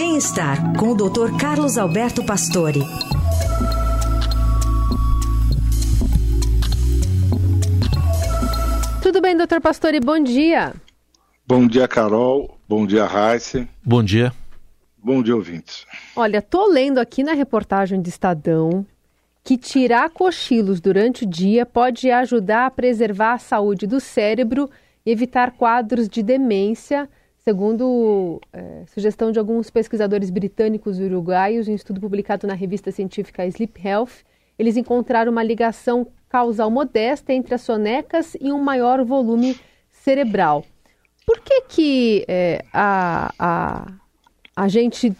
Bem-estar com o Dr. Carlos Alberto Pastore. Tudo bem, doutor Pastore? Bom dia. Bom dia, Carol. Bom dia, Raíssa. Bom dia. Bom dia, ouvintes. Olha, tô lendo aqui na reportagem de Estadão que tirar cochilos durante o dia pode ajudar a preservar a saúde do cérebro e evitar quadros de demência, segundo é, sugestão de alguns pesquisadores britânicos e uruguaios, em um estudo publicado na revista científica Sleep Health. Eles encontraram uma ligação causal modesta entre as sonecas e um maior volume cerebral. Por que, que é, a, a, a gente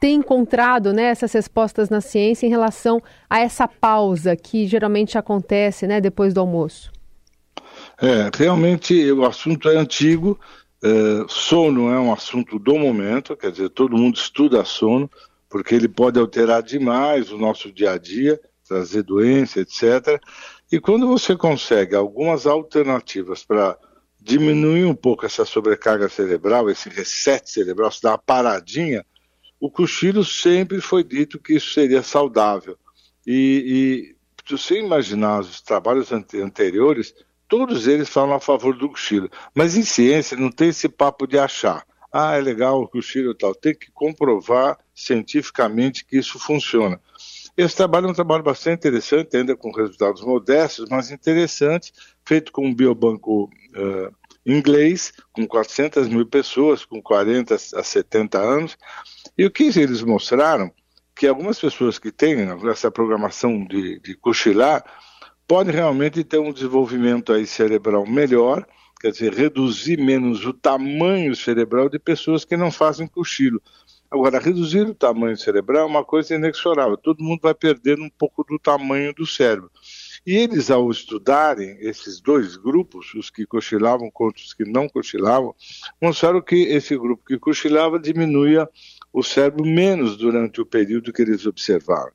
tem encontrado né, essas respostas na ciência em relação a essa pausa que geralmente acontece né, depois do almoço? É, realmente o assunto é antigo, é, sono é um assunto do momento, quer dizer, todo mundo estuda sono, porque ele pode alterar demais o nosso dia a dia, trazer doença, etc. E quando você consegue algumas alternativas para diminuir um pouco essa sobrecarga cerebral, esse reset cerebral, se dá uma paradinha, o cochilo sempre foi dito que isso seria saudável. E, e se você imaginar os trabalhos anteriores, todos eles falam a favor do cochilo. Mas em ciência não tem esse papo de achar. Ah, é legal o cochilo e tal. Tem que comprovar cientificamente que isso funciona. Esse trabalho é um trabalho bastante interessante, ainda com resultados modestos, mas interessante, feito com um biobanco uh, inglês, com 400 mil pessoas, com 40 a 70 anos, e o que eles mostraram? Que algumas pessoas que têm essa programação de, de cochilar podem realmente ter um desenvolvimento aí cerebral melhor, quer dizer, reduzir menos o tamanho cerebral de pessoas que não fazem cochilo. Agora, reduzir o tamanho cerebral é uma coisa inexorável, todo mundo vai perdendo um pouco do tamanho do cérebro. E eles, ao estudarem esses dois grupos, os que cochilavam contra os que não cochilavam, mostraram que esse grupo que cochilava diminuía o cérebro menos durante o período que eles observaram.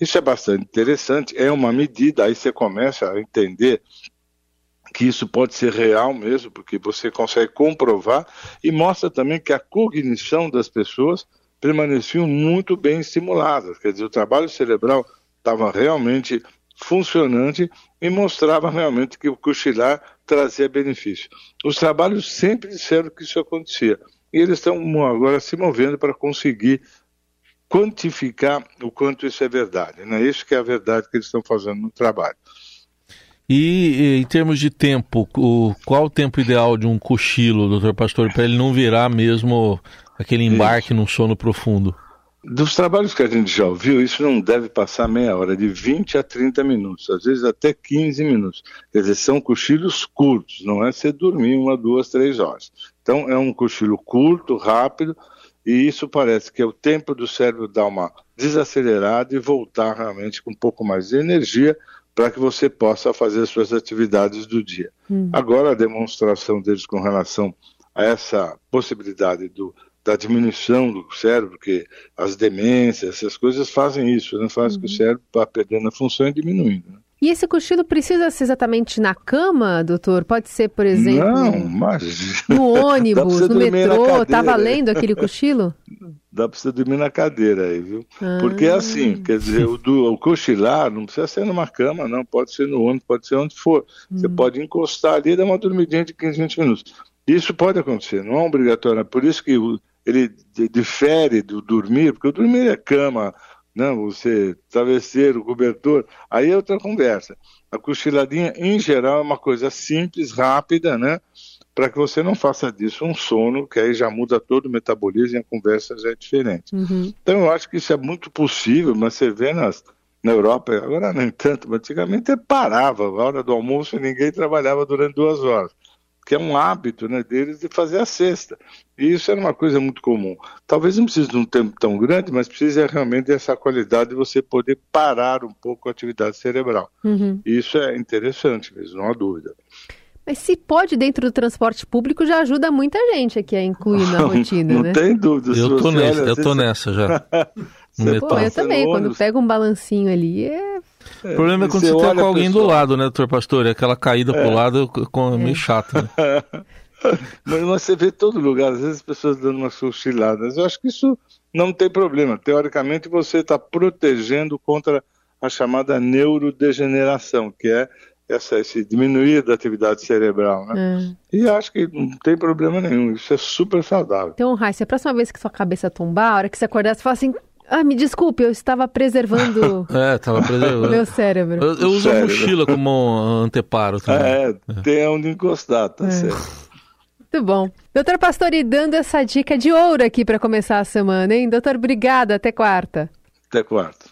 Isso é bastante interessante, é uma medida, aí você começa a entender que isso pode ser real mesmo, porque você consegue comprovar e mostra também que a cognição das pessoas permaneciam muito bem estimuladas, quer dizer, o trabalho cerebral estava realmente funcionante e mostrava realmente que o cochilar trazia benefício. Os trabalhos sempre disseram que isso acontecia e eles estão agora se movendo para conseguir quantificar o quanto isso é verdade. Né? Isso que é a verdade que eles estão fazendo no trabalho. E em termos de tempo, o, qual o tempo ideal de um cochilo, doutor Pastor, para ele não virar mesmo aquele embarque isso. num sono profundo? Dos trabalhos que a gente já ouviu, isso não deve passar meia hora, de 20 a 30 minutos, às vezes até 15 minutos. Quer dizer, são cochilos curtos, não é você dormir uma, duas, três horas. Então é um cochilo curto, rápido, e isso parece que é o tempo do cérebro dar uma desacelerada e voltar realmente com um pouco mais de energia para que você possa fazer as suas atividades do dia. Hum. Agora, a demonstração deles com relação a essa possibilidade do, da diminuição do cérebro, que as demências, essas coisas fazem isso, né? faz uhum. que o cérebro vá perdendo a função e diminuindo. Né? E esse cochilo precisa ser exatamente na cama, doutor? Pode ser, por exemplo, Não, mas... no ônibus, no metrô, tá valendo aquele cochilo? Dá para você dormir na cadeira aí, viu? Ah. Porque é assim, quer dizer, o, do, o cochilar não precisa ser numa cama, não, pode ser no ônibus, pode ser onde for. Hum. Você pode encostar ali e dar uma dormidinha de 15, 20 minutos. Isso pode acontecer, não é obrigatório, é por isso que ele difere do dormir, porque o dormir é cama, não, você travesseiro, cobertor, aí é outra conversa. A cochiladinha, em geral, é uma coisa simples, rápida, né? Para que você não faça disso um sono, que aí já muda todo o metabolismo e a conversa já é diferente. Uhum. Então, eu acho que isso é muito possível, mas você vê nas, na Europa, agora nem tanto, mas antigamente parava, a hora do almoço ninguém trabalhava durante duas horas que é um hábito né, deles de fazer a cesta. E isso era uma coisa muito comum. Talvez não precise de um tempo tão grande, mas precisa realmente dessa qualidade de você poder parar um pouco a atividade cerebral. Uhum. E isso é interessante mesmo, não há dúvida. Mas se pode dentro do transporte público, já ajuda muita gente aqui a incluir na rotina, não né? Não tem dúvida. Eu tô, nessa, eu tô nessa já. Pô, eu também, quando pego um balancinho ali, é o problema é quando você, você tá com alguém pessoa... do lado, né, doutor Pastor? Aquela caída é. pro lado é meio chato, né? Mas você vê todo lugar, às vezes as pessoas dando umas cochiladas. Eu acho que isso não tem problema. Teoricamente, você está protegendo contra a chamada neurodegeneração, que é essa, esse diminuir da atividade cerebral, né? É. E acho que não tem problema nenhum, isso é super saudável. Então, Raíssa, a próxima vez que sua cabeça tombar, a hora que você acordar, você fala assim, ah, me desculpe, eu estava preservando. é, estava preservando. meu cérebro. Eu, eu uso a mochila como anteparo também. É, é. tem onde encostar, tá é. certo. Muito bom. Doutor Pastori, dando essa dica de ouro aqui para começar a semana, hein? Doutor, obrigada. Até quarta. Até quarta.